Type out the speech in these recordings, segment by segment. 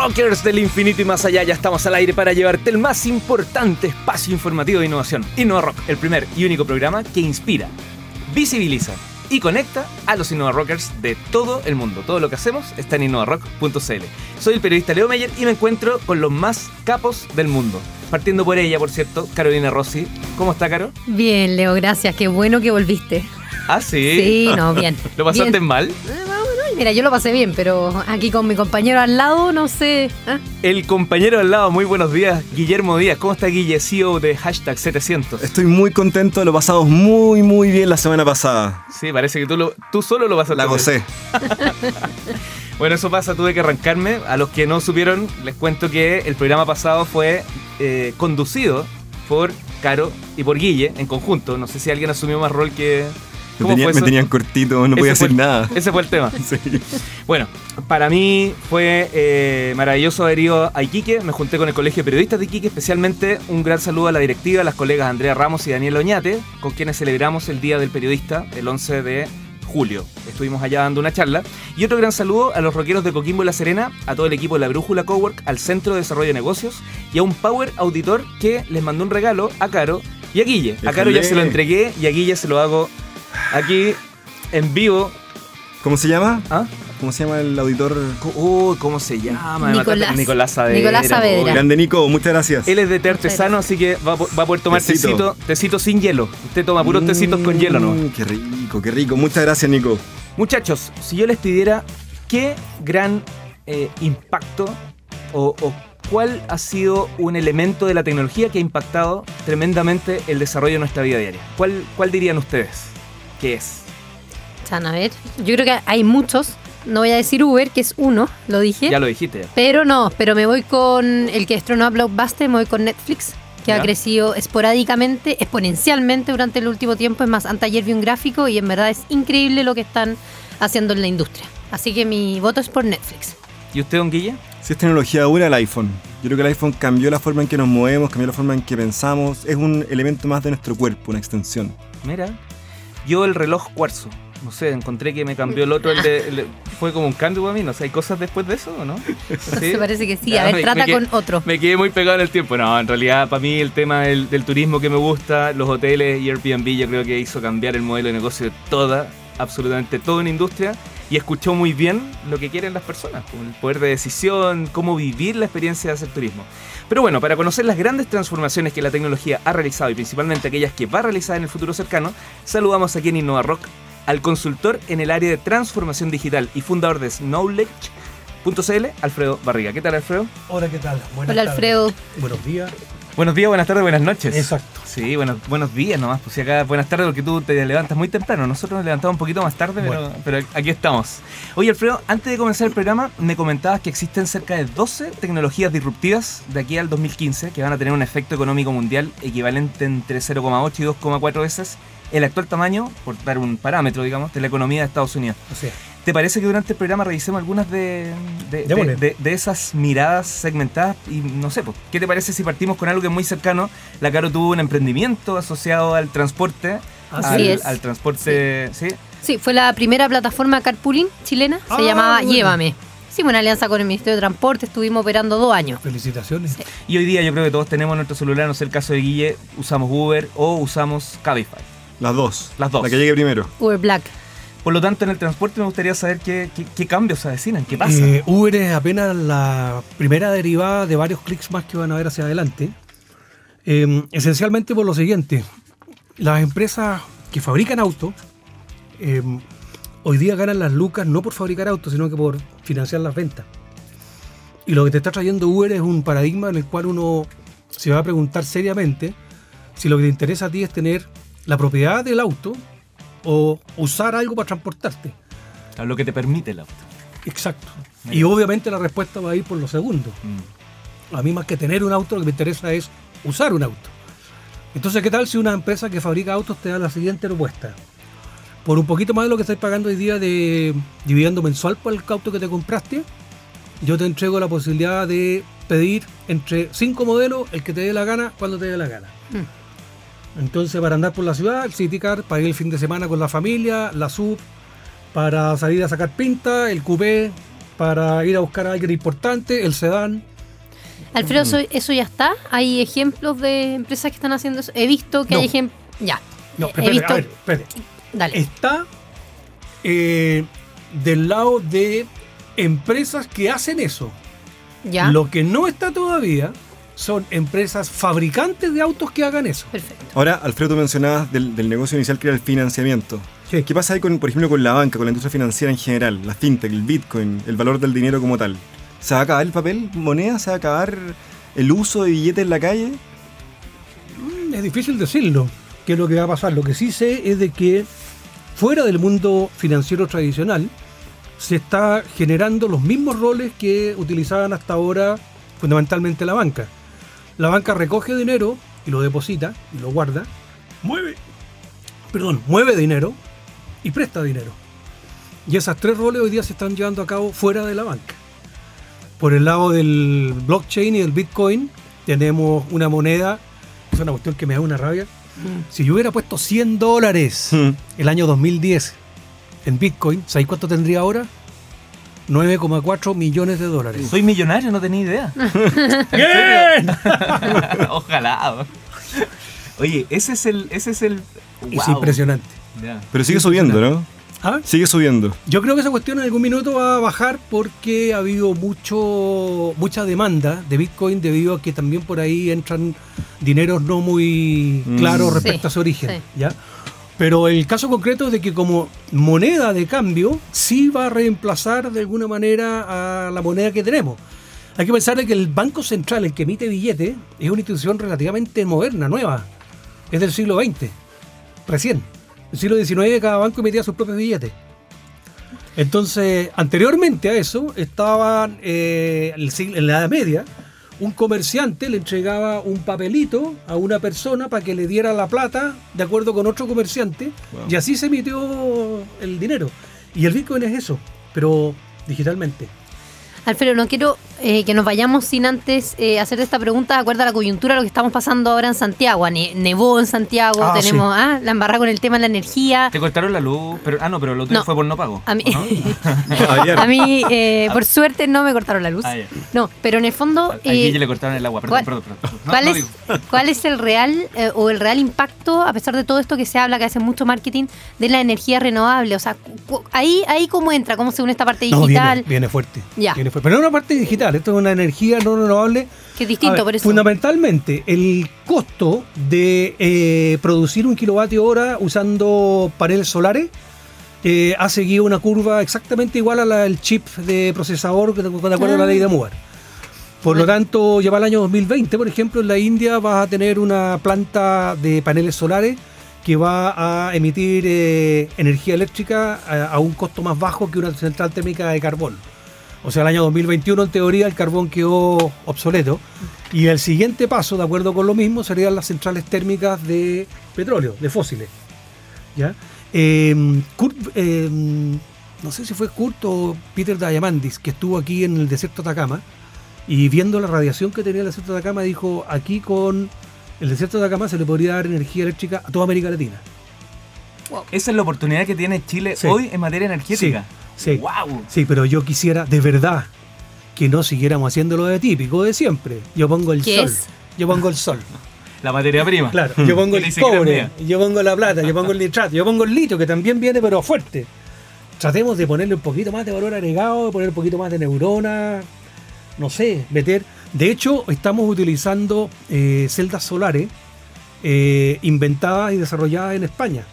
Rockers del infinito y más allá, ya estamos al aire para llevarte el más importante espacio informativo de innovación. Innova Rock, el primer y único programa que inspira, visibiliza y conecta a los Innova Rockers de todo el mundo. Todo lo que hacemos está en innovarock.cl. Soy el periodista Leo Meyer y me encuentro con los más capos del mundo. Partiendo por ella, por cierto, Carolina Rossi. ¿Cómo está, Caro? Bien, Leo, gracias. Qué bueno que volviste. Ah, sí. Sí, no, bien. ¿Lo pasaste Bien. mal? Mira, yo lo pasé bien, pero aquí con mi compañero al lado, no sé. ¿eh? El compañero al lado, muy buenos días, Guillermo Díaz. ¿Cómo está Guille, CEO de hashtag 700? Estoy muy contento, lo pasamos muy, muy bien la semana pasada. Sí, parece que tú, lo- tú solo lo vas a La gocé. Bueno, eso pasa, tuve que arrancarme. A los que no supieron, les cuento que el programa pasado fue eh, conducido por Caro y por Guille en conjunto. No sé si alguien asumió más rol que... Me, tenían cortito, no podía el- nada. Ese fue el tema. Sí. Bueno, para mí fue eh, maravilloso haber ido a Iquique. Me junté con el Colegio de Periodistas de Iquique, especialmente un gran saludo a la directiva, a las colegas Andrea Ramos y Daniel Oñate, con quienes celebramos el Día del Periodista el 11 de julio. Estuvimos allá dando una charla. Y otro gran saludo a los rockeros de Coquimbo y La Serena, a todo el equipo de la Brújula Cowork, al Centro de Desarrollo de Negocios y a un Power Auditor que les mandó un regalo a Caro y a Guille. A Caro ya se lo entregué y a Guille se lo hago aquí en vivo. ¿Cómo se llama? ¿Ah? ¿Cómo se llama el auditor? Uy, ¿cómo se llama? Nicolás. Nicolás Saavedra. Nicolás Saavedra. Grande Nico, muchas gracias. Él es de té artesano, así que va, a po- va a poder tomar Tecito. tecito. tecito sin hielo. Usted toma puros tecitos con hielo, ¿no? Mm, Qué rico, qué rico. Muchas gracias, Nico. Muchachos, si yo les pidiera qué gran eh, impacto o, o cuál ha sido un elemento de la tecnología que ha impactado tremendamente el desarrollo de nuestra vida diaria, ¿cuál, cuál dirían ustedes que es? Chan, a ver. Yo creo que hay muchos. No voy a decir Uber, que es uno, lo dije. Ya lo dijiste. Pero no, pero me voy con el que estrenó a Blockbuster, me voy con Netflix, que Ya. ha crecido esporádicamente, exponencialmente durante el último tiempo. Es más, anteayer vi un gráfico y en verdad es increíble lo que están haciendo en la industria. Así que mi voto es por Netflix. ¿Y usted, don Guille? Si es tecnología dura, el iPhone. Yo creo que el iPhone cambió la forma en que nos movemos, cambió la forma en que pensamos. Es un elemento más de nuestro cuerpo, una extensión. Mira, yo el reloj cuarzo. No sé, encontré que me cambió el otro. el de- el- fue como un cambio para mí. No sé, ¿hay cosas después de eso o no? ¿Sí? Se parece que sí. A ver, trata me con otro. Me quedé muy pegado en el tiempo. No, en realidad, para mí, el tema del, del turismo que me gusta, los hoteles y Airbnb, yo creo que hizo cambiar el modelo de negocio de toda, absolutamente toda una industria. Y escuchó muy bien lo que quieren las personas, como el poder de decisión, cómo vivir la experiencia de hacer turismo. Pero bueno, para conocer las grandes transformaciones que la tecnología ha realizado y principalmente aquellas que va a realizar en el futuro cercano, saludamos aquí en Innova Rock al consultor en el área de transformación digital y fundador de Knowledge.cl, Alfredo Barriga. ¿Qué tal, Alfredo? Hola, ¿qué tal? Buenas Hola. Alfredo. Buenos días. Buenos días, buenas tardes, buenas noches. Exacto. Sí, bueno, buenos días nomás. Pues si acá, buenas tardes porque tú te levantas muy temprano. Nosotros nos levantamos un poquito más tarde, pero, pero aquí estamos. Oye, Alfredo, antes de comenzar el programa, me comentabas que existen cerca de 12 tecnologías disruptivas de aquí al 2015 que van a tener un efecto económico mundial equivalente entre 0,8 y 2,4 veces el actual tamaño, por dar un parámetro, digamos, de la economía de Estados Unidos. O sea, ¿Te parece que durante el programa revisemos algunas de, de, de- Démosle. de- de esas miradas segmentadas? Y no sé, pues, ¿qué te parece si partimos con algo que es muy cercano? La Caro tuvo un emprendimiento asociado al transporte. Así al, es. al transporte, ¿sí? Sí, fue la primera plataforma carpooling chilena. Se Ah, llamaba bueno. Llévame. Hicimos una alianza con el Ministerio de Transporte, estuvimos operando dos años. felicitaciones. Y hoy día yo creo que todos tenemos nuestro celular, no sé el caso de Guille, usamos Uber o usamos Cabify. Las dos. Las dos. La que llegue primero. Uber Black. Por lo tanto, en el transporte me gustaría saber qué, cambios se avecinan, qué pasa. Eh, Uber es apenas la primera derivada de varios clics más que van a ver hacia adelante. Eh, esencialmente por lo siguiente. Las empresas que fabrican autos eh, hoy día ganan las lucas no por fabricar autos, sino que por financiar las ventas. Y lo que te está trayendo Uber es un paradigma en el cual uno se va a preguntar seriamente si lo que te interesa a ti es tener la propiedad del auto o usar algo para transportarte. A lo que te permite el auto. Exacto. Mira. Y obviamente la respuesta va a ir por lo segundo. Mm. A mí más que tener un auto, lo que me interesa es usar un auto. Entonces, ¿qué tal si una empresa que fabrica autos te da la siguiente propuesta? Por un poquito más de lo que estáis pagando hoy día de dividendo mensual por el auto que te compraste, yo te entrego la posibilidad de pedir entre cinco modelos el que te dé la gana cuando te dé la gana. Entonces, para andar por la ciudad, el City Car, para ir el fin de semana con la familia, la sub, para salir a sacar pinta, el coupé, para ir a buscar a alguien importante, el sedán. Alfredo, eso, eso ya está. Hay ejemplos de empresas que están haciendo eso. He visto que No. hay ejemplos. Ya. No, He espérate, visto- a ver, espérate. Dale. Está eh, del lado de empresas que hacen eso. ya. Lo que no está todavía son empresas fabricantes de autos que hagan eso. Perfecto. Ahora, Alfredo, tú mencionabas del, del negocio inicial que era el financiamiento. Sí. ¿Qué pasa ahí, con, por ejemplo, con la banca, con la industria financiera en general, la fintech, el bitcoin, el valor del dinero como tal? ¿Se va a acabar el papel moneda? ¿Se va a acabar el uso de billetes en la calle? Mm, Es difícil decirlo, qué es lo que va a pasar. Lo que sí sé es de que fuera del mundo financiero tradicional se está generando los mismos roles que utilizaban hasta ahora fundamentalmente la banca. La banca recoge dinero y lo deposita y lo guarda, mueve, perdón, mueve dinero y presta dinero. Y esas tres roles hoy día se están llevando a cabo fuera de la banca. Por el lado del blockchain y del bitcoin tenemos una moneda, es una cuestión que me da una rabia. Si yo hubiera puesto 100 dólares Hmm. el año 2010 en bitcoin, ¿sabéis cuánto tendría ahora? 9,4 millones de dólares. Soy millonario, no tenía idea. ¡Bien! Ojalá. Oye, ese es el. Ese es el. Es impresionante. Pero sigue subiendo, ¿no? ¿Ah? Sigue subiendo. Yo creo que esa cuestión en algún minuto va a bajar porque ha habido mucho mucha demanda de Bitcoin debido a que también por ahí entran dineros no muy Mm. claros Sí, respecto a su origen. sí. ¿ya? Pero el caso concreto es de que como moneda de cambio sí va a reemplazar de alguna manera a la moneda que tenemos. Hay que pensar de que el Banco Central, el que emite billetes, es una institución relativamente moderna, nueva. Es del siglo XX, recién. El siglo XIX cada banco emitía sus propios billetes. Entonces, anteriormente a eso, estaban eh, en la Edad Media, un comerciante le entregaba un papelito a una persona para que le diera la plata de acuerdo con otro comerciante Wow. y así se emitió el dinero. Y el Bitcoin es eso, pero digitalmente. Alfredo, no quiero eh, que nos vayamos sin antes eh, hacer esta pregunta de acuerdo a la coyuntura, lo que estamos pasando ahora en Santiago. Ne- nevó en Santiago, Ah, tenemos ah, la embarrada con el tema de la energía. Te cortaron la luz, pero ah no, pero lo tuyo No. fue por no pago. A mí, a mí eh, por suerte, no me cortaron la luz. Ah. No, pero en el fondo... A eh, le cortaron el agua, perdón, ¿cuál- perdón, perdón. No, ¿Cuál, no es. ¿Cuál es el real eh, o el real impacto, a pesar de todo esto que se habla, que hace mucho marketing, de la energía renovable? O sea, cu- ahí, ahí cómo entra, cómo se une esta parte No, digital, viene, viene fuerte. Ya. Viene fuerte. Pero no es una parte digital, esto es una energía no renovable. que es distinto A ver, por eso. Fundamentalmente, el costo de eh, producir un kilovatio hora usando paneles solares eh, ha seguido una curva exactamente igual a la del chip de procesador de, de acuerdo a la ley de Moore. Por lo tanto, ya para el año 2020, por ejemplo, en la India vas a tener una planta de paneles solares que va a emitir eh, energía eléctrica a, a un costo más bajo que una central térmica de carbón. O sea, el año 2021, en teoría, el carbón quedó obsoleto. Y el siguiente paso, de acuerdo con lo mismo, serían las centrales térmicas de petróleo, de fósiles. ¿Ya? Eh, Kurt, eh, no sé si fue Kurt o Peter Diamandis, que estuvo aquí en el desierto de Atacama, y viendo la radiación que tenía el desierto de Atacama, dijo, aquí con el desierto de Atacama se le podría dar energía eléctrica a toda América Latina. Esa es la oportunidad que tiene Chile Sí. hoy en materia energética. Sí, sí. Wow. Sí, pero yo quisiera de verdad que no siguiéramos haciendo lo de típico de siempre. Yo pongo el ¿Qué sol. es? Yo pongo el sol. La materia prima. Claro, yo pongo el cobre, yo pongo la plata, yo pongo el nitrato, yo pongo el litio, que también viene pero fuerte. Tratemos de ponerle un poquito más de valor agregado, de poner un poquito más de neurona, no sé, meter. De hecho, estamos utilizando eh, celdas solares eh, inventadas y desarrolladas en España,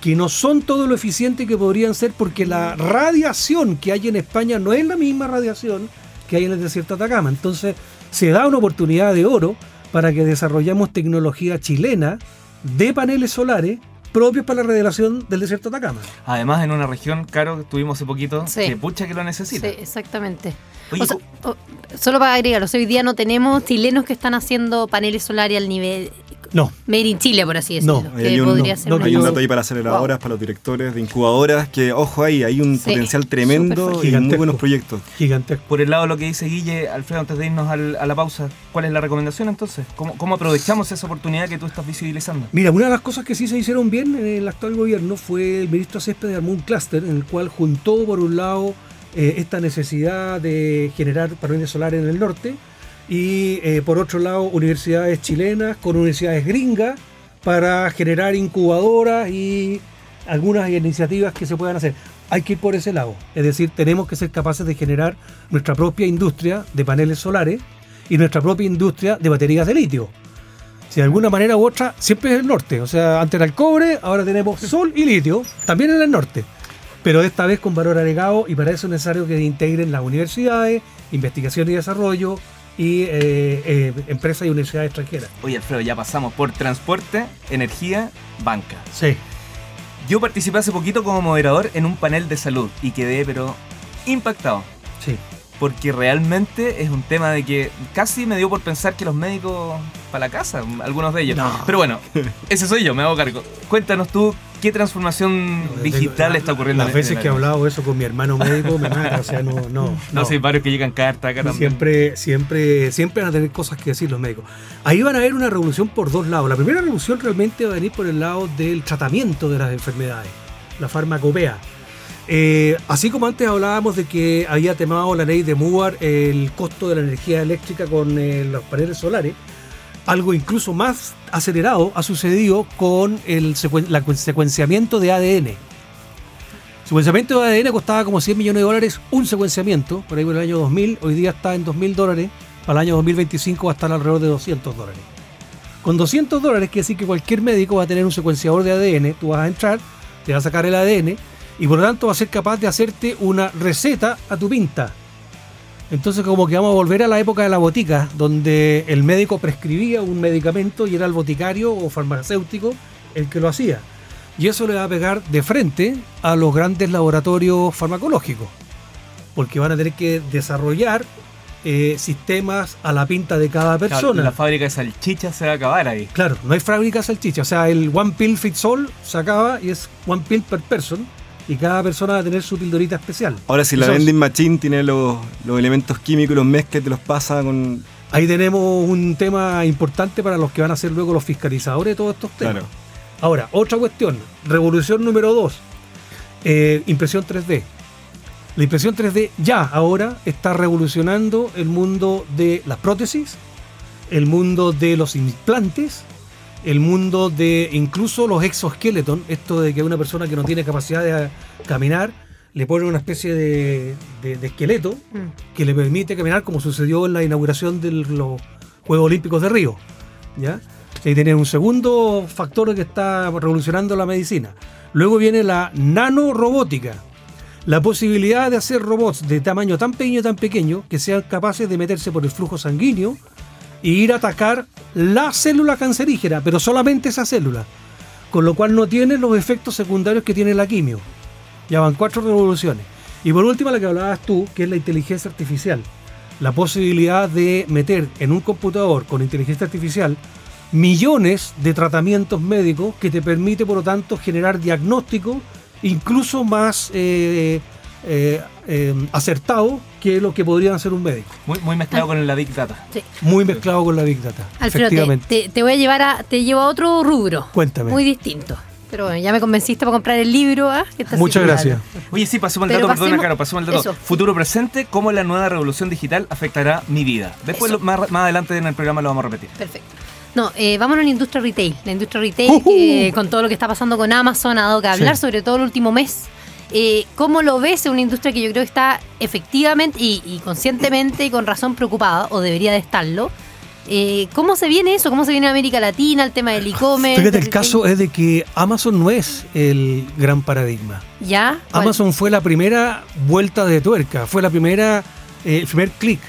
que no son todo lo eficiente que podrían ser porque la radiación que hay en España no es la misma radiación que hay en el desierto de Atacama. Entonces, se da una oportunidad de oro para que desarrollemos tecnología chilena de paneles solares propios para la radiación del desierto de Atacama. Además, en una región, Caro, que estuvimos hace poquito, Sí. que pucha que lo Sí, necesita. exactamente. Oye, O sea, o- solo para agregar, o sea, hoy día no tenemos chilenos que están haciendo paneles solares al nivel No, made in Chile, por así No, decirlo. que hay un- podría no, ser no, Hay un dato ahí para aceleradoras, para los directores de incubadoras, que ojo ahí, hay un Sí, potencial tremendo y muy buenos proyectos. gigantesco. por el lado de lo que dice Guille, Alfredo, antes de irnos al- a la pausa, ¿cuál es la recomendación entonces? ¿Cómo, cómo aprovechamos esa oportunidad que tú estás visibilizando? Mira, una de las cosas que sí se hicieron bien en el actual gobierno fue el ministro Céspedes armó un clúster en el cual juntó por un lado eh, esta necesidad de generar paneles solares en el norte y eh, por otro lado universidades chilenas con universidades gringas para generar incubadoras y algunas iniciativas que se puedan hacer. Hay que ir por ese lado, es decir, tenemos que ser capaces de generar nuestra propia industria de paneles solares y nuestra propia industria de baterías de litio. Si de alguna manera u otra, siempre es el norte. O sea, antes era el cobre, ahora tenemos sol y litio, también en el norte. Pero esta vez con valor agregado y para eso es necesario que integren las universidades, investigación y desarrollo y eh, eh, empresas y universidades extranjeras. Oye, Alfredo, ya pasamos por transporte, energía, banca. Sí. Yo participé hace poquito como moderador en un panel de salud y quedé, pero impactado. Sí. Porque realmente es un tema de que casi me dio por pensar que los médicos para la casa, algunos de ellos. No. Pero bueno, ese soy yo, me hago cargo. Cuéntanos tú qué transformación digital está ocurriendo. Las veces que he hablado eso con mi hermano médico me mata. O sea, no, no. No, no. sé, varios que llegan carta acá también. Siempre, siempre, siempre van a tener cosas que decir los médicos. Ahí van a haber una revolución por dos lados. La primera revolución realmente va a venir por el lado del tratamiento de las enfermedades, la farmacopea. Eh, así como antes hablábamos de que había temado la ley de Moore el costo de la energía eléctrica con eh, los paneles solares, algo incluso más acelerado ha sucedido con el secuenciamiento de ADN. Secuenciamiento de ADN costaba como 100 millones de dólares un secuenciamiento, por ahí por el año 2000, hoy día está en 2.000 dólares, para el año 2025 va a estar alrededor de 200 dólares. Con 200 dólares quiere decir que cualquier médico va a tener un secuenciador de ADN, tú vas a entrar, te va a sacar el ADN y por lo tanto va a ser capaz de hacerte una receta a tu pinta. Entonces como que vamos a volver a la época de la botica, donde el médico prescribía un medicamento y era el boticario o farmacéutico el que lo hacía. Y eso le va a pegar de frente a los grandes laboratorios farmacológicos, porque van a tener que desarrollar eh, sistemas a la pinta de cada Claro, persona. la fábrica de salchichas se va a acabar ahí. Claro, no hay fábrica de salchicha. O sea, el one pill fits all se acaba y es one pill per person. Y cada persona va a tener su pildorita especial. Ahora, si la vending machine tiene los, los elementos químicos los mezcla y te los pasa con. Ahí tenemos un tema importante para los que van a ser luego los fiscalizadores de todos estos temas. Claro. Ahora, otra cuestión. Revolución número 2. impresión 3D. La impresión 3D ya ahora está revolucionando el mundo de las prótesis, el mundo de los implantes, el mundo de incluso los exoesqueletos. Esto de que una persona que no tiene capacidad de caminar le pone una especie de, de- de esqueleto Mm. que le permite caminar como sucedió en la inauguración de los Juegos Olímpicos de Río. ¿ya? Ahí tiene un segundo factor que está revolucionando la medicina. Luego viene la nanorobótica. La posibilidad de hacer robots de tamaño tan pequeño, tan pequeño, que sean capaces de meterse por el flujo sanguíneo e ir a atacar la célula cancerígena, pero solamente esa célula. Con lo cual no tiene los efectos secundarios que tiene la quimio. Ya van cuatro revoluciones. Y por último, la que hablabas tú, que es la inteligencia artificial. La posibilidad de meter en un computador con inteligencia artificial millones de tratamientos médicos que te permite, por lo tanto, generar diagnóstico incluso más eh, eh, eh, acertado que lo que podría hacer un médico. Muy, muy mezclado con la Big Data. Sí. Muy mezclado con la Big Data. Alfredo, te, efectivamente. te- te voy a llevar a, te llevo a otro rubro. Cuéntame. Muy distinto. Pero bueno, ya me convenciste para comprar el libro. ¿ah? que está Muchas gracias. Oye, sí, pasemos el dato, perdona, pasemos- Caro, pasemos el dato. eso. Futuro presente, cómo la nueva revolución digital afectará mi vida. Después, lo- más, más adelante en el programa lo vamos a repetir. Perfecto. No, eh, vámonos a la industria retail. La industria retail, que con todo lo que está pasando con Amazon, ha dado que hablar, Sí. sobre todo el último mes. Eh, ¿Cómo lo ves? Es una industria que yo creo que está efectivamente y, y conscientemente y con razón preocupada, o debería de estarlo. Eh, ¿Cómo se viene eso? ¿Cómo se viene América Latina, el tema del e-commerce? Fíjate, el caso es de que Amazon no es el gran paradigma. ¿Ya? ¿Cuál? Amazon fue la primera vuelta de tuerca, fue la primera, eh, el primer clic.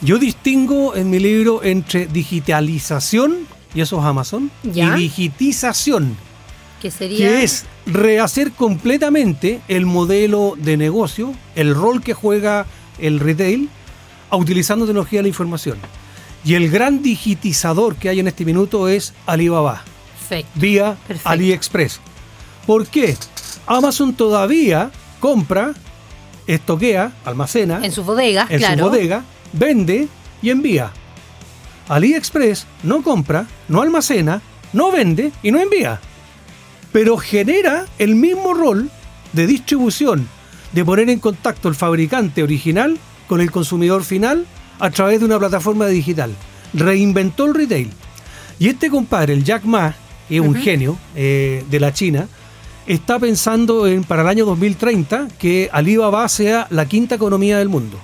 Yo distingo en mi libro entre digitalización, y eso es Amazon, Ya. y digitización, Que sería... que es rehacer completamente el modelo de negocio, el rol que juega el retail, utilizando tecnología de la información. Y el gran digitizador que hay en este minuto es Alibaba Perfecto. vía Perfecto. AliExpress. ¿Por qué? Amazon todavía compra, estoquea, almacena En sus bodegas, en claro. su bodega, vende y envía. AliExpress no compra, no almacena, no vende y no envía. Pero genera el mismo rol de distribución, de poner en contacto el fabricante original con el consumidor final a través de una plataforma digital. Reinventó el retail. Y este compadre, el Jack Ma, que es un genio eh, de la China, está pensando en para el año 2030 que Alibaba sea la quinta economía del mundo.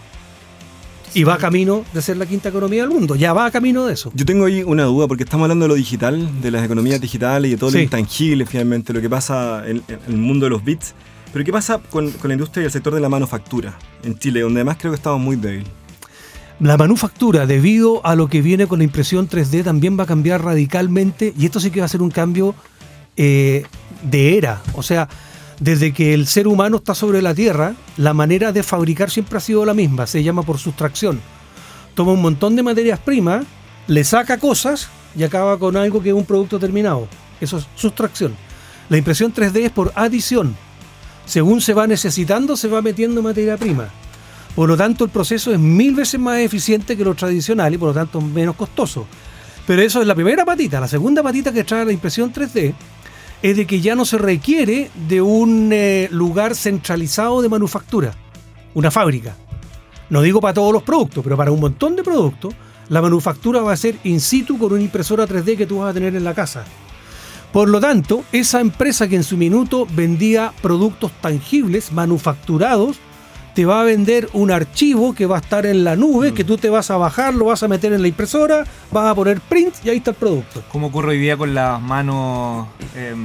Y va camino de ser la quinta economía del mundo. Ya va camino de eso. Yo tengo ahí una duda, porque estamos hablando de lo digital, de las economías digitales y de todo Sí. lo intangible, finalmente, lo que pasa en, en el mundo de los bits. Pero ¿qué pasa con, con la industria y el sector de la manufactura en Chile, donde además creo que estamos muy débil? La manufactura, debido a lo que viene con la impresión 3D, también va a cambiar radicalmente y esto sí que va a ser un cambio eh, de era. O sea, desde que el ser humano está sobre la Tierra, la manera de fabricar siempre ha sido la misma, se llama por sustracción. Toma un montón de materias primas, le saca cosas y acaba con algo que es un producto terminado. Eso es sustracción. La impresión 3D es por adición. Según se va necesitando, se va metiendo materia prima. Por lo tanto, el proceso es mil veces más eficiente que lo tradicional y por lo tanto menos costoso. Pero eso es la primera patita. La segunda patita que trae la impresión 3D es de que ya no se requiere de un eh, lugar centralizado de manufactura, una fábrica. No digo para todos los productos, pero para un montón de productos, la manufactura va a ser in situ con una impresora 3D que tú vas a tener en la casa. Por lo tanto, esa empresa que en su minuto vendía productos tangibles, manufacturados, te va a vender un archivo que va a estar en la nube, que tú te vas a bajar, lo vas a meter en la impresora, vas a poner print y ahí está el producto. Como ocurre hoy día con las manos. eh,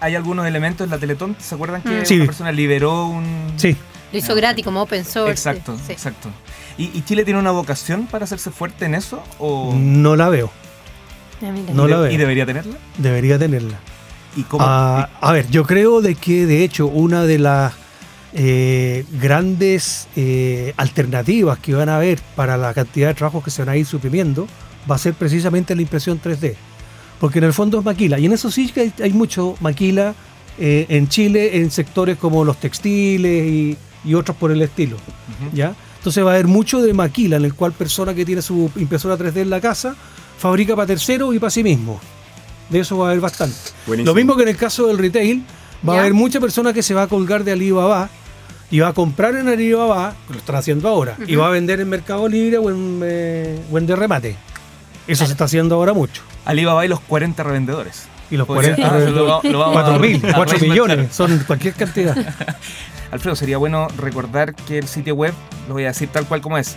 hay, algunos elementos en la Teletón. ¿Se acuerdan que Mm. Sí. una persona liberó un. Sí, Lo hizo gratis como open source. Exacto, sí. exacto. ¿Y, y Chile tiene una vocación para hacerse fuerte en eso? ¿O no la veo, Ah. No la veo. y debería tenerla? debería tenerla. ¿Y cómo? Ah, a ver, yo creo de que de hecho una de las eh, grandes eh, alternativas que van a haber para la cantidad de trabajos que se van a ir suprimiendo va a ser precisamente la impresión 3D. Porque en el fondo es maquila. Y en eso sí que hay, hay mucho maquila eh, en Chile en sectores como los textiles y, y otros por el estilo. ¿ya? Entonces va a haber mucho de maquila en el cual persona que tiene su impresora 3D en la casa fabrica para terceros y para sí mismo. De eso va a haber bastante. Buenísimo. Lo mismo que en el caso del retail, va a haber mucha persona que se va a colgar de Alibaba y va a comprar en Alibaba, lo están haciendo ahora, y va a vender en Mercado Libre o en, eh, o en de remate. Eso se está haciendo ahora mucho. Alibaba y los 40 revendedores. Y los Podría- 40 ah, lo va- lo vamos a- 4 mil, a 4 reinventar. millones, son cualquier cantidad. Alfredo, sería bueno recordar que el sitio web, lo voy a decir tal cual como es,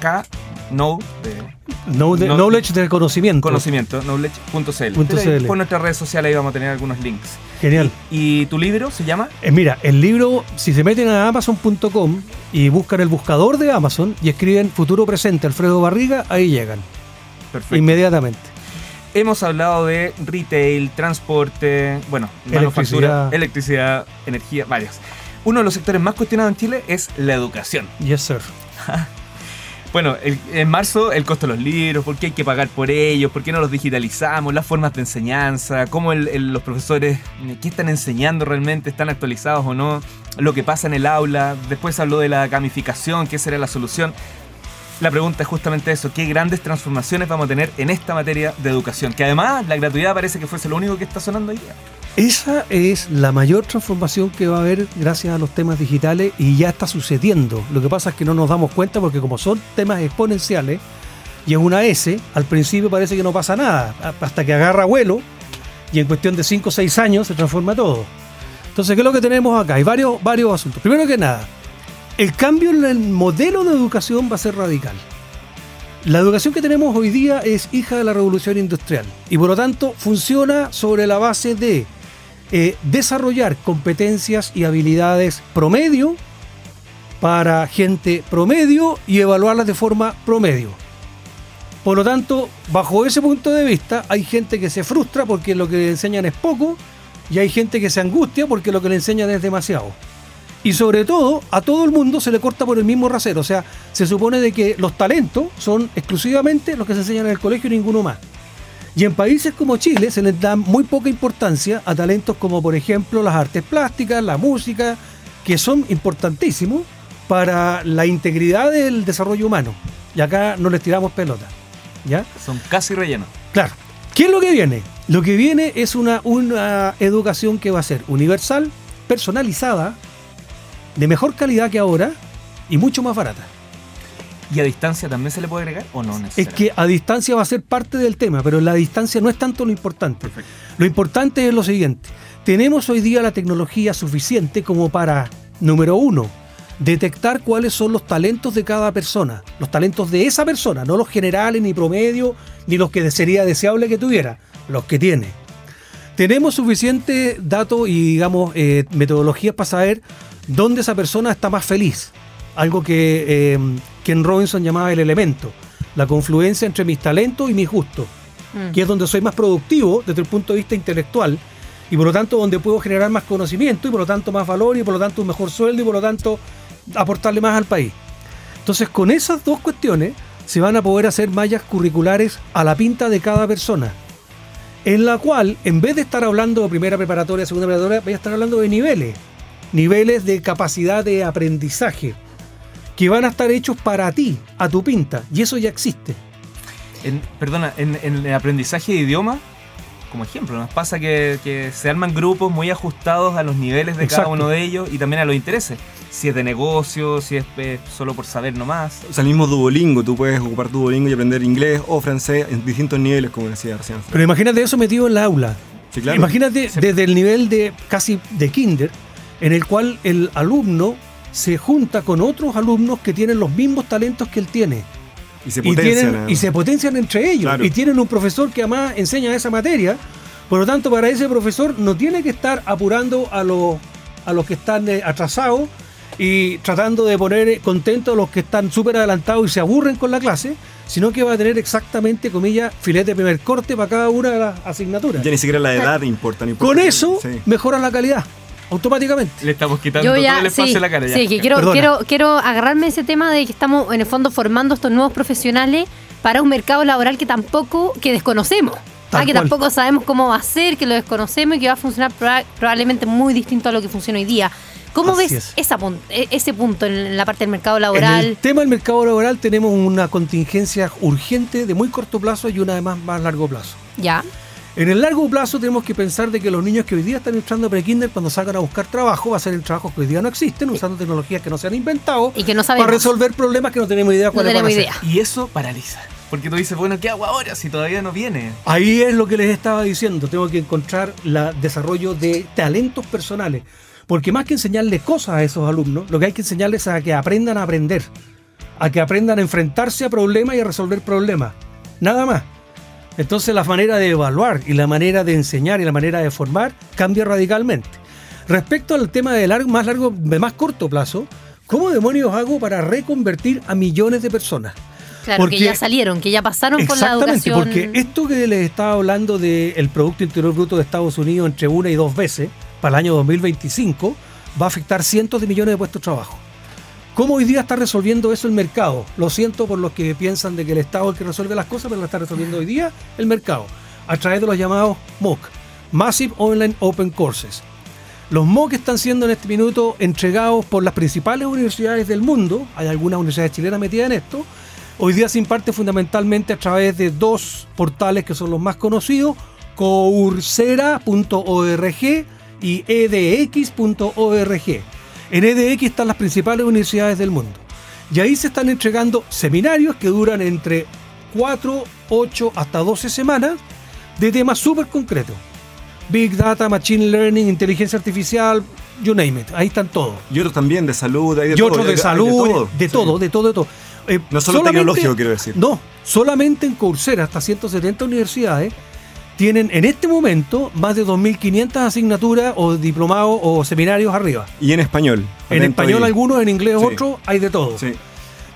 K, no, de Know- No- knowledge de conocimiento. conocimiento, knowledge.cl. Por nuestras redes sociales ahí vamos a tener algunos links. Genial. ¿Y tu libro se llama? Eh, mira, el libro, si se meten a amazon.com y buscan el buscador de Amazon y escriben futuro presente Alfredo Barriga, ahí llegan Perfecto. inmediatamente. Hemos hablado de retail, transporte, bueno, manufactura, Electricidad. electricidad, energía, varios. Uno de los sectores más cuestionados en Chile es la educación. Yes, sir. Bueno, el- en marzo el costo de los libros, por qué hay que pagar por ellos, por qué no los digitalizamos, las formas de enseñanza, cómo el- el- los profesores, eh, qué están enseñando realmente, están actualizados o no, lo que pasa en el aula. Después habló de la gamificación, qué será la solución. La pregunta es justamente eso, qué grandes transformaciones vamos a tener en esta materia de educación, que además la gratuidad parece que fuese lo único que está sonando hoy día. Esa es la mayor transformación que va a haber gracias a los temas digitales y ya está sucediendo. Lo que pasa es que no nos damos cuenta porque como son temas exponenciales y es una S, al principio parece que no pasa nada, hasta que agarra vuelo y en cuestión de 5 o 6 años se transforma todo. Entonces, ¿qué es lo que tenemos acá? Hay varios, varios asuntos. Primero que nada, el cambio en el modelo de educación va a ser radical. La educación que tenemos hoy día es hija de la revolución industrial y por lo tanto funciona sobre la base de eh, desarrollar competencias y habilidades promedio para gente promedio y evaluarlas de forma promedio. Por lo tanto, bajo ese punto de vista, hay gente que se frustra porque lo que le enseñan es poco y hay gente que se angustia porque lo que le enseñan es demasiado. Y sobre todo, a todo el mundo se le corta por el mismo rasero. O sea, se supone de que los talentos son exclusivamente los que se enseñan en el colegio y ninguno más. Y en países como Chile se les da muy poca importancia a talentos como por ejemplo las artes plásticas, la música, que son importantísimos para la integridad del desarrollo humano. Y acá no les tiramos pelota. ¿Ya? Son casi rellenos. Claro. ¿Qué es lo que viene? Lo que viene es una, una educación que va a ser universal, personalizada de mejor calidad que ahora y mucho más barata. ¿Y a distancia también se le puede agregar o no Es que a distancia va a ser parte del tema, pero la distancia no es tanto lo importante. Lo importante es lo siguiente. Tenemos hoy día la tecnología suficiente como para, número uno, detectar cuáles son los talentos de cada persona. Los talentos de esa persona, no los generales, ni promedio, ni los que sería deseable que tuviera, los que tiene. Tenemos suficiente datos y, digamos, eh, metodologías para saber dónde esa persona está más feliz. Algo que eh, Ken Robinson llamaba el elemento, la confluencia entre mis talentos y mis gustos, Mm. que es donde soy más productivo desde el punto de vista intelectual y por lo tanto donde puedo generar más conocimiento y por lo tanto más valor y por lo tanto un mejor sueldo y por lo tanto aportarle más al país. Entonces con esas dos cuestiones se van a poder hacer mallas curriculares a la pinta de cada persona, en la cual en vez de estar hablando de primera preparatoria, segunda preparatoria, voy a estar hablando de niveles, niveles de capacidad de aprendizaje que van a estar hechos para ti, a tu pinta, y eso ya existe. En- perdona, en, en el aprendizaje de idioma, como ejemplo, nos pasa que, que se arman grupos muy ajustados a los niveles de cada uno de ellos y también a los intereses. Si es de negocio, si es eh, solo por saber nomás. O sea, el mismo Duolingo, tú puedes ocupar Duolingo y aprender inglés o francés en distintos niveles, como decía recién. Pero imagínate eso metido en la aula. Sí, claro. Imagínate desde el nivel de casi de kinder, en el cual el alumno se junta con otros alumnos que tienen los mismos talentos que él tiene. Y se y, potencian. tienen- y se potencian entre ellos. Claro. Y tienen un profesor que además enseña esa materia. Por lo tanto, para ese profesor no tiene que estar apurando a los, a los que están eh, atrasados y tratando de poner contentos a los que están súper adelantados y se aburren con la clase, sino que va a tener exactamente, comillas, filete de primer corte para cada una de las asignaturas. Ya ni siquiera la edad importa. no importa. Con eso Sí. mejora la calidad, automáticamente. Le estamos quitando Yo todo ya, el espacio sí, de la cara. ya. sí, que quiero, Perdona. quiero, quiero agarrarme ese tema de que estamos en el fondo formando estos nuevos profesionales para un mercado laboral que tampoco, que desconocemos. Ah, que cual. tampoco sabemos cómo va a ser, que lo desconocemos y que va a funcionar proba- probablemente muy distinto a lo que funciona hoy día. ¿Cómo Así ves es. esa pun- e- ese punto en la parte del mercado En laboral? el tema del mercado laboral tenemos una contingencia urgente de muy corto plazo y una de más, más largo plazo. Ya. En el largo plazo tenemos que pensar de que los niños que hoy día están entrando a prekinder cuando salgan a buscar trabajo va a ser en trabajos que hoy día no existen, usando tecnologías que no se han inventado Y que no sabemos. para resolver problemas que no tenemos idea No cuáles van a ser. Y eso paraliza. Porque tú dices, bueno, ¿qué hago ahora si todavía no viene? Ahí es lo que les estaba diciendo, tengo que encontrar el desarrollo de talentos personales, porque más que enseñarles cosas a esos alumnos, lo que hay que enseñarles es a que aprendan a aprender, a que aprendan a enfrentarse a problemas y a resolver problemas, nada más. Entonces la manera de evaluar y la manera de enseñar y la manera de formar cambia radicalmente. Respecto al tema de largo, más largo, de más corto plazo, ¿cómo demonios hago para reconvertir a millones de personas? Claro, Porque- que ya salieron, que ya pasaron por la Exactamente, educación. porque esto que les estaba hablando del Producto Interior Bruto de Estados Unidos entre una y dos veces para el año 2025 va a afectar cientos de millones de puestos de trabajo. ¿Cómo hoy día está resolviendo eso el mercado? Lo siento por los que piensan de que el Estado es el que resuelve las cosas, pero lo está resolviendo hoy día el mercado a través de los llamados MOOC, Massive Online Open Courses. Los MOOC están siendo en este minuto entregados por las principales universidades del mundo. Hay algunas universidades chilenas metidas en esto. Hoy día se imparte fundamentalmente a través de dos portales que son los más conocidos, coursera.org y edx.org. En edx están las principales universidades del mundo. Y ahí se están entregando seminarios que duran entre 4, 8 hasta 12 semanas de temas súper concretos. Big Data, Machine Learning, Inteligencia Artificial, you name it. Ahí están todos. Y otros también de salud, hay de y todo, otros de salud, de todo, de todo, de todo, de todo. Eh, No solo tecnológico, quiero decir. No, solamente en Coursera, hasta 170 universidades, tienen en este momento más de 2.500 asignaturas o diplomados o seminarios arriba. Y en español. En español ahí. algunos, en inglés Sí. otros, hay de todo. Sí.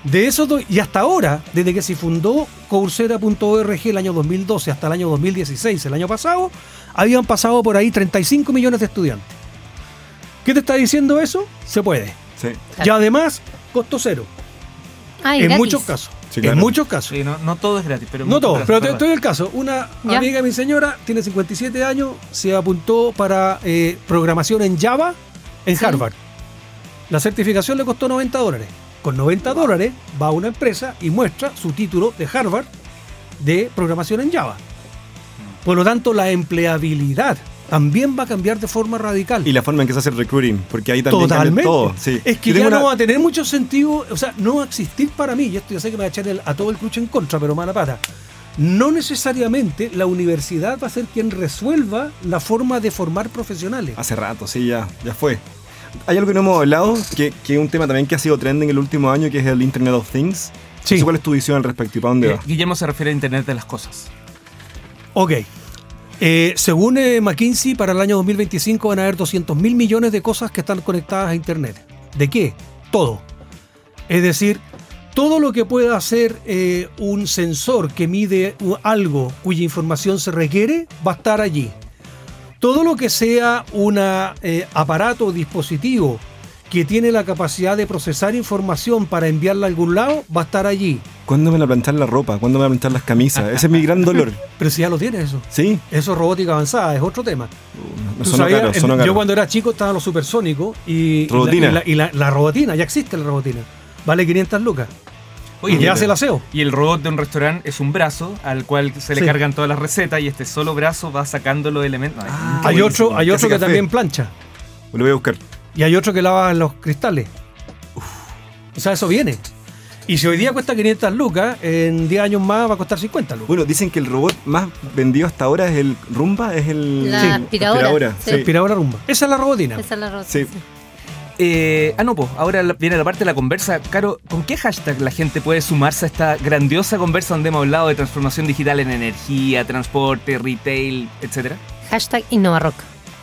De esos y hasta ahora, desde que se fundó Coursera.org el año 2012 hasta el año 2016, el año pasado, habían pasado por ahí 35 millones de estudiantes. ¿Qué te está diciendo eso? Se puede. Sí. Y además, costo cero. Ay, en gratis. muchos casos. Sí, En muchos casos. Sí, no, no todo es gratis, pero No todo, gratis, pero te, te doy el caso. Una Ya. amiga de mi señora tiene 57 años, se apuntó para eh, programación en Java en Sí. Harvard. La certificación le costó 90 dólares. Con 90 dólares va a una empresa y muestra su título de Harvard de programación en Java. Por lo tanto, la empleabilidad también va a cambiar de forma radical. Y la forma en que se hace el recruiting, porque ahí también Totalmente. todo. Sí. Es que ya tengo no una- va a tener mucho sentido, o sea, no va a existir para mí, y esto yo sé que me va a echar el- a todo el cruche en contra, pero mala pata. No necesariamente la universidad va a ser quien resuelva la forma de formar profesionales. Hace rato, sí, ya, ya fue. Hay algo que no hemos hablado, que, que es un tema también que ha sido trending el último año, que es el Internet of Things. Sí. ¿Cuál es tu visión al respecto y para dónde Eh, va? Guillermo se refiere a Internet de las cosas. Ok. Eh, según eh, McKinsey, para el año 2025 van a haber 200 mil millones de cosas que están conectadas a Internet. ¿De qué? Todo. Es decir, todo lo que pueda hacer eh, un sensor que mide algo cuya información se requiere va a estar allí. Todo lo que sea un aparato o dispositivo que tiene la capacidad de procesar información para enviarla a algún lado va a estar allí. ¿Cuándo me van a planchar la ropa? ¿Cuándo me van a planchar las camisas? Ese es mi gran dolor. Pero si ya lo tienes eso. ¿Sí? Eso es robótica avanzada, es otro tema. No sabías, caro, en- yo cuando era chico estaban los supersónicos y, y la- Robotina. y, la, y la- la robotina, ya existe la robotina. Vale 500 lucas. Oye, y ya hace el aseo. Y el robot de un restaurante es un brazo al cual se le Sí. cargan todas las recetas y este solo brazo va sacando los elementos. Ay, Ah, hay otro, hay Que otro que café. también plancha. Lo voy a buscar. Y hay otro que lava los cristales. O sea, eso viene. Y si hoy día cuesta 500 lucas, en 10 años más va a costar 50 lucas. Bueno, dicen que el robot más vendido hasta ahora es el Rumba, es el... La Sí, aspiradora. sí. Sí. Aspiradora rumba. Esa es la robotina. Esa es la rosa. Sí. Eh, ah, no, pues ahora viene la parte de la conversa. Caro, ¿con qué hashtag la gente puede sumarse a esta grandiosa conversa donde hemos hablado de transformación digital en energía, transporte, retail, etcétera? Hashtag InnovaRock.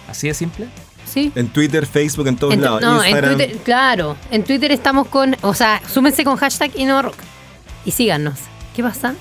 Así de simple. ¿Sí? En Twitter, Facebook, en todos En lados. no, en. Twitter, claro. En Twitter estamos con. O sea, súmense con hashtag InnovaRock. Y síganos. ¿Qué pasa?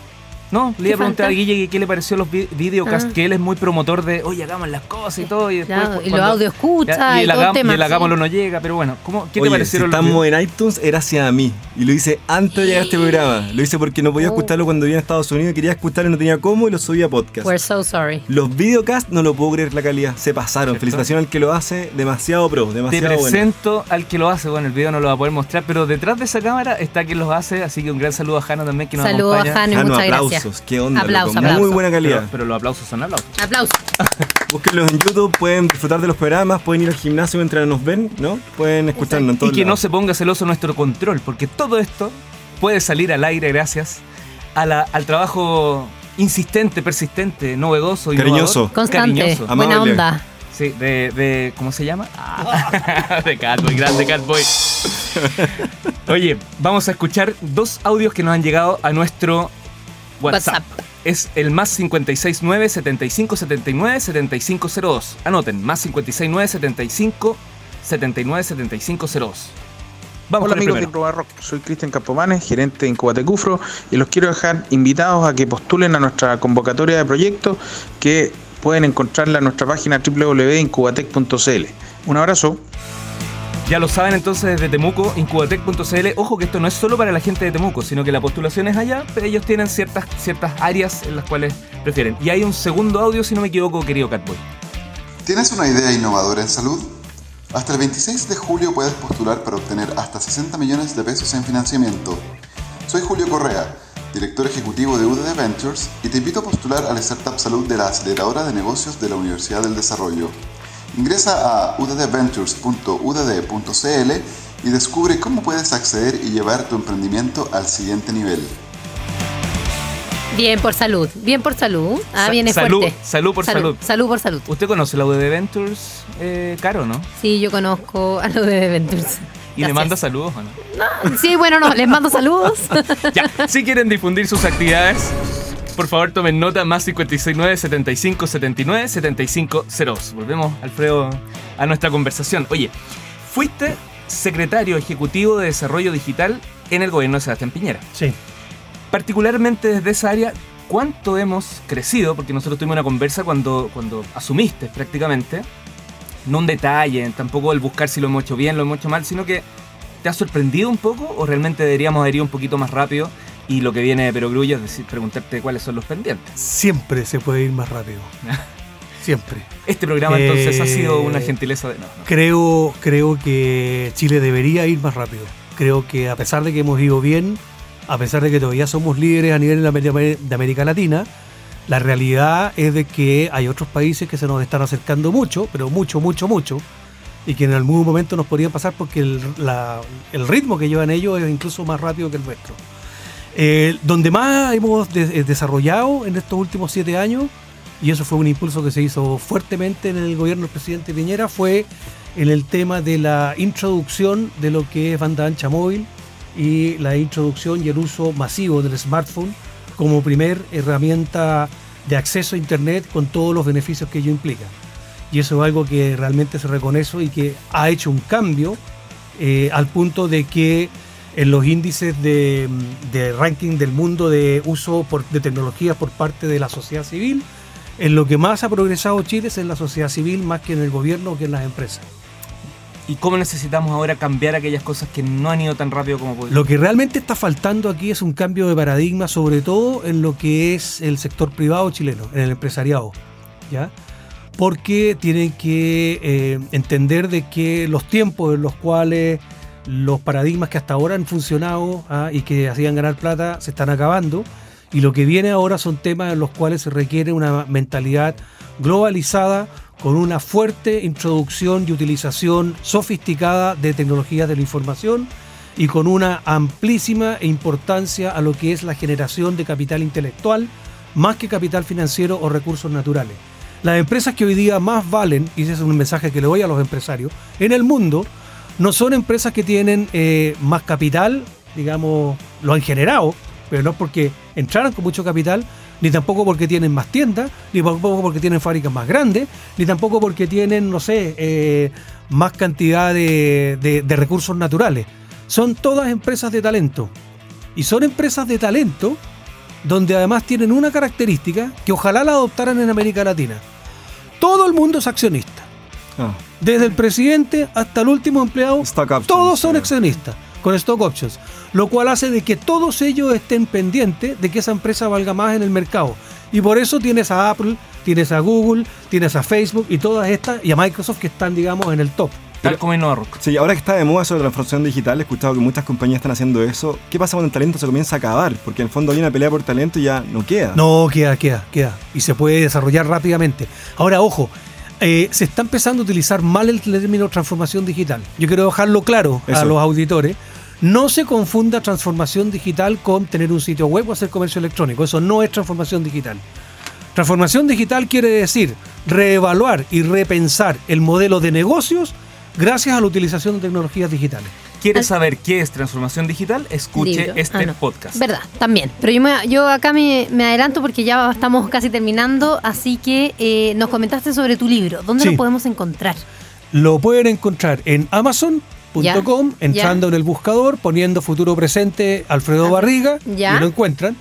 No, le iba a preguntar falta? a Guille que qué le pareció los vi- videocast, Ah. que él es muy promotor de, oye, hagamos las cosas y todo. Y después, Claro, y los cuando- audio escucha Ya, y, el, hagam- tema. y el sí. hagámoslo no llega, pero bueno, ¿cómo, ¿qué te Oye, si parecieron los estamos videos? en iTunes, era hacia mí. Y lo hice antes de llegar a este programa. Lo hice porque no podía Oh. escucharlo cuando vivía en Estados Unidos. Quería escucharlo y no tenía cómo y lo subí a podcast. We're so sorry. Los videocasts no lo puedo creer la calidad. Se pasaron. ¿Cierto? Felicitaciones al que lo hace. Demasiado pro, Te demasiado bueno. presento al que lo hace, bueno, el video no lo va a poder mostrar, pero detrás de esa cámara está quien los hace, así que un gran saludo a Jano también que nos Saludos a acompaña. Jano y Ah, no, muchas aplausos. Qué onda. Aplauso, loco. aplauso. Muy buena calidad. pero los aplausos son aplausos. Aplausos. Búsquenlos en YouTube, pueden disfrutar de los programas, pueden ir al gimnasio mientras nos ven, ¿no? Pueden escucharnos en Y todos que no se ponga celoso nuestro control, porque todo esto puede salir al aire gracias a la- al trabajo insistente, persistente, novedoso, Cariñoso. innovador, Constante. cariñoso. Buena Amable. onda. Sí, de, de- ¿Cómo se llama? de Catboy, grande Catboy. Oye, vamos a escuchar dos audios que nos han llegado a nuestro WhatsApp. WhatsApp. Es el más 569 7579 7502. Anoten, más 569 75 79 7502. Vamos Hola con el amigos de primero. Probar Rock, soy Cristian Campomanes, gerente de Incubate Cufro y los quiero dejar invitados a que postulen a nuestra convocatoria de proyectos que pueden encontrarla en nuestra página www.incubatec.cl. Un abrazo. Ya lo saben entonces desde Temuco, incubatec.cl. Ojo que esto no es solo para la gente de Temuco, sino que la postulación es allá, pero ellos tienen ciertas, ciertas áreas en las cuales prefieren. Y hay un segundo audio, si no me equivoco, querido Catboy. ¿Tienes una idea innovadora en salud? Hasta el 26 de julio puedes postular para obtener hasta 60 millones de pesos en financiamiento. Soy Julio Correa, director ejecutivo de UDD Ventures, y te invito a postular a la Startup Salud de la Aceleradora de Negocios de la Universidad del Desarrollo. Ingresa a uddventures.udd.cl y descubre cómo puedes acceder y llevar tu emprendimiento al siguiente nivel. Bien por salud. Bien por salud. Ah, Sa- viene salud, fuerte. salud por salud. Salud por salud. ¿Usted conoce la UD Ventures, eh, Caro, no? Sí, yo conozco a lo de Ventures. ¿Y le manda saludos o no? No, sí, bueno, no, les mando saludos. Ya, si quieren difundir sus actividades, por favor tomen nota más 569 75 79 75 02. Volvemos, Alfredo, a nuestra conversación. Oye, fuiste secretario ejecutivo de desarrollo digital en el gobierno de Sebastián Piñera. Sí. Particularmente desde esa área, ¿cuánto hemos crecido? Porque nosotros tuvimos una conversa cuando, cuando asumiste prácticamente, no un detalle, tampoco el buscar si lo hemos hecho bien, lo hemos hecho mal, sino que ¿te ha sorprendido un poco o realmente deberíamos haber ido un poquito más rápido? Y lo que viene de Perogrullo es decir, preguntarte cuáles son los pendientes. Siempre se puede ir más rápido. Siempre. Este programa entonces ha sido Eh, una gentileza de... No, no. Creo, creo que Chile debería ir más rápido. Creo que a pesar de que hemos ido bien, a pesar de que todavía somos líderes a nivel de América- de América Latina, La realidad es de que hay otros países que se nos están acercando mucho, pero mucho, mucho, mucho, y que en algún momento nos podrían pasar porque el, la- el ritmo que llevan ellos es incluso más rápido que el nuestro. Eh, donde más hemos eh, desarrollado en estos últimos siete años, y eso fue un impulso que se hizo fuertemente en el gobierno del presidente Piñera, fue en el tema de la introducción de lo que es banda ancha móvil y la introducción y el uso masivo del smartphone como primer herramienta de acceso a Internet con todos los beneficios que ello implica. Y eso es algo que realmente se reconoce y que ha hecho un cambio eh, al punto de que en los índices de, de ranking del mundo de uso por- de tecnologías por parte de la sociedad civil, en lo que más ha progresado Chile es en la sociedad civil más que en el gobierno o que en las empresas. ¿Y cómo necesitamos ahora cambiar aquellas cosas que no han ido tan rápido como podrían? Lo que realmente está faltando aquí es un cambio de paradigma, sobre todo en lo que es el sector privado chileno, en el empresariado, ¿ya? Porque tienen que eh, entender de que los tiempos en los cuales los paradigmas que hasta ahora han funcionado ah, y que hacían ganar plata se están acabando y lo que viene ahora son temas en los cuales se requiere una mentalidad globalizada con una fuerte introducción y utilización sofisticada de tecnologías de la información y con una amplísima importancia a lo que es la generación de capital intelectual más que capital financiero o recursos naturales. Las empresas que hoy día más valen, y ese es un mensaje que le doy a los empresarios, en el mundo no son empresas que tienen eh, más capital, digamos, lo han generado, pero no porque entraran con mucho capital, ni tampoco porque tienen más tiendas, ni tampoco porque tienen fábricas más grandes, ni tampoco porque tienen, no sé, eh, más cantidad de, de- de recursos naturales. Son todas empresas de talento. Y son empresas de talento donde además tienen una característica que ojalá la adoptaran en América Latina. Todo el mundo es accionista. Ah, Desde el presidente hasta el último empleado, options, todos son accionistas con stock options, lo cual hace de que todos ellos estén pendientes de que esa empresa valga más en el mercado. Y por eso tienes a Apple, tienes a Google, tienes a Facebook y todas estas, y a Microsoft que están, digamos, en el top. Tal como Rock. Sí, ahora que está de moda eso de la transformación digital, he escuchado que muchas compañías están haciendo eso. ¿Qué pasa cuando el talento se comienza a acabar? Porque en el fondo hay una pelea por talento y ya no queda. No, queda, queda, queda. Y se puede desarrollar rápidamente. Ahora, ojo, eh, se está empezando a utilizar mal el término transformación digital. Yo quiero dejarlo claro a los auditores. No se confunda transformación digital con tener un sitio web o hacer comercio electrónico. Eso no es transformación digital. Transformación digital quiere decir reevaluar y repensar el modelo de negocios gracias a la utilización de tecnologías digitales. ¿Quieres Al- saber qué es transformación digital? Escuche Libro. este Ah, no. podcast. Verdad, también. Pero yo, me- yo acá me, me adelanto porque ya estamos casi terminando, así que eh, nos comentaste sobre tu libro. ¿Dónde Sí. lo podemos encontrar? Lo pueden encontrar en amazon.com, Ya, entrando en el buscador, poniendo futuro presente Alfredo Ah, Barriga, ya. y lo encuentran.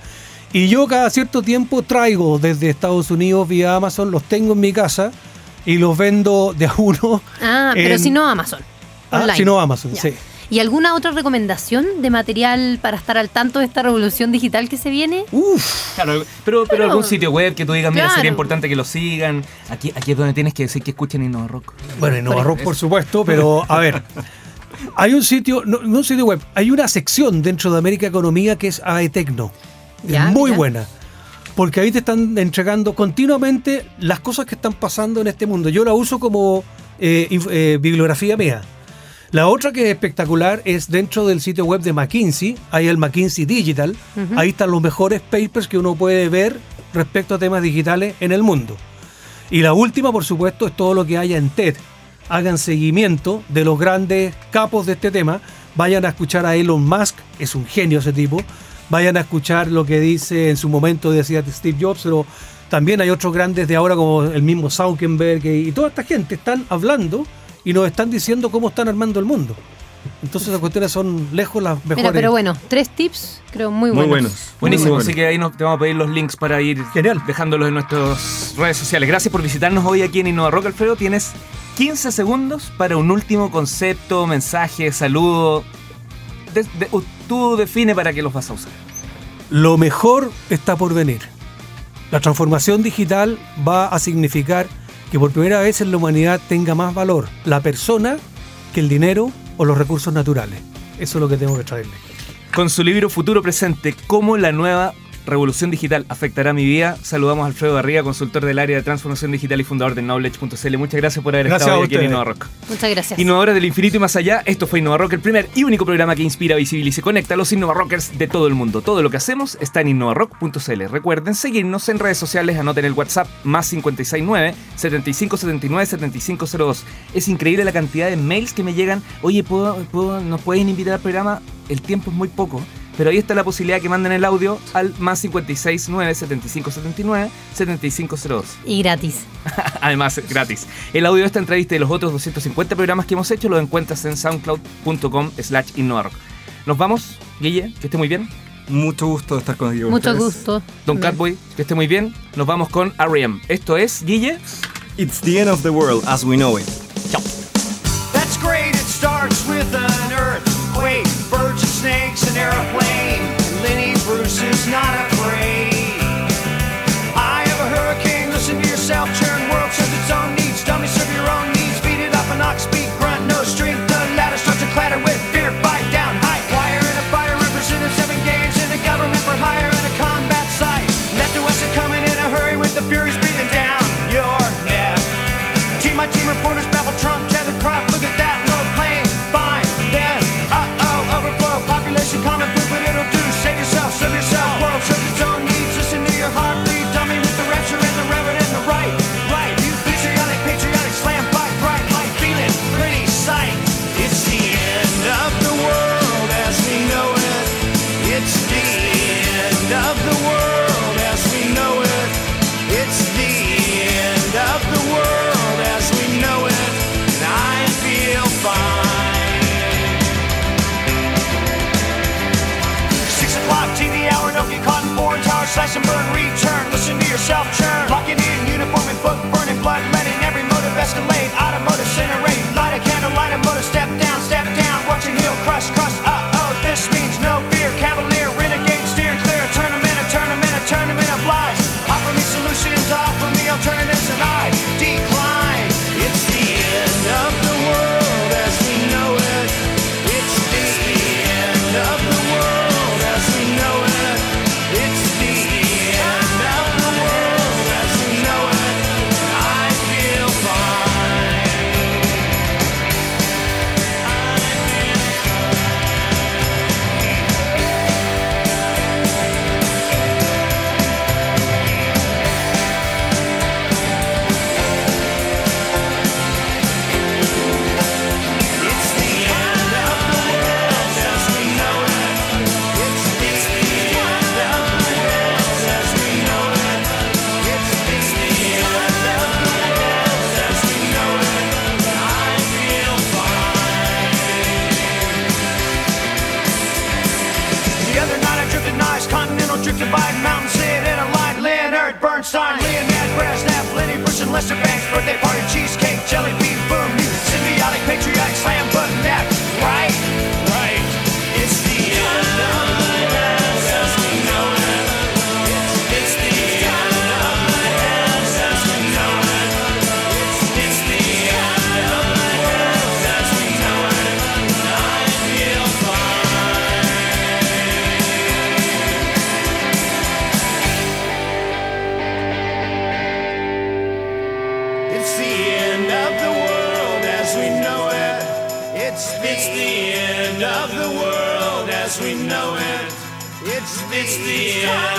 Y yo cada cierto tiempo traigo desde Estados Unidos vía Amazon, los tengo en mi casa y los vendo de a uno. Ah, pero si no Amazon. Ah, si no Amazon, Ya. sí. ¿Y alguna otra recomendación de material para estar al tanto de esta revolución digital que se viene? Uf, Claro, pero, pero, Pero- algún sitio web que tú digas, mira, Claro. sería importante que lo sigan. Aquí, aquí es donde tienes que decir que escuchen Innova Rock. bueno, Por Rock, por supuesto, pero a ver. Hay un sitio, no, no un sitio web, hay una sección dentro de América Economía que es AETecno. Ya, es muy mira. buena. Porque ahí te están entregando continuamente las cosas que están pasando en este mundo. Yo la uso como eh, eh, bibliografía mía. La otra que es espectacular es dentro del sitio web de McKinsey. Hay el McKinsey Digital. Ahí están los mejores papers que uno puede ver respecto a temas digitales en el mundo. Y la última, por supuesto, es todo lo que haya en TED. Hagan seguimiento de los grandes capos de este tema. Vayan a escuchar a Elon Musk, es un genio ese tipo. Vayan a escuchar lo que dice en su momento, decía Steve Jobs, pero también hay otros grandes de ahora como el mismo Zuckerberg y, y toda esta gente están hablando y nos están diciendo cómo están armando el mundo. Entonces las cuestiones son lejos las mejores. Mira, pero bueno, tres tips creo muy Muy buenos. buenos. Buenísimo, Muy así buenos. que ahí nos, te vamos a pedir los links para ir Genial. dejándolos en nuestras redes sociales. Gracias por visitarnos hoy aquí en Innova Rock, Alfredo. Tienes 15 segundos para un último concepto, mensaje, saludo. De- de- u- tú define para qué los vas a usar. Lo mejor está por venir. La transformación digital va a significar que por primera vez en la humanidad tenga más valor la persona que el dinero o los recursos naturales. Eso es lo que tengo que traerle. Con su libro Futuro Presente, cómo la nueva Revolución Digital afectará mi vida. Saludamos a Alfredo Barriga, consultor del área de transformación digital y fundador de Knowledge.cl. Muchas gracias por haber gracias estado aquí en Innova Rock. Muchas gracias. Innovadores del infinito y más allá, esto fue Innova Rock, el primer y único programa que inspira, visibiliza y conecta a los Innova Rockers de todo el mundo. Todo lo que hacemos está en innovarock.cl. Recuerden seguirnos en redes sociales, anoten el WhatsApp más 569 7579 7502. Es increíble la cantidad de mails que me llegan. Oye, ¿puedo, puedo nos pueden invitar al programa? El tiempo es muy poco. Pero ahí está la posibilidad que manden el audio al más 56 9 75 79 7502. Y gratis. Además, gratis. El audio de esta entrevista y los otros 250 programas que hemos hecho los encuentras en soundcloud.com slash innovarock. Nos vamos, Guille, que esté muy bien. Mucho gusto estar contigo. Mucho gusto. Don Catboy, que esté muy bien. Nos vamos con R.E.M. Esto es, Guille. It's the end of the world as we know it. Chao. That's great. It starts with a not a it's the end.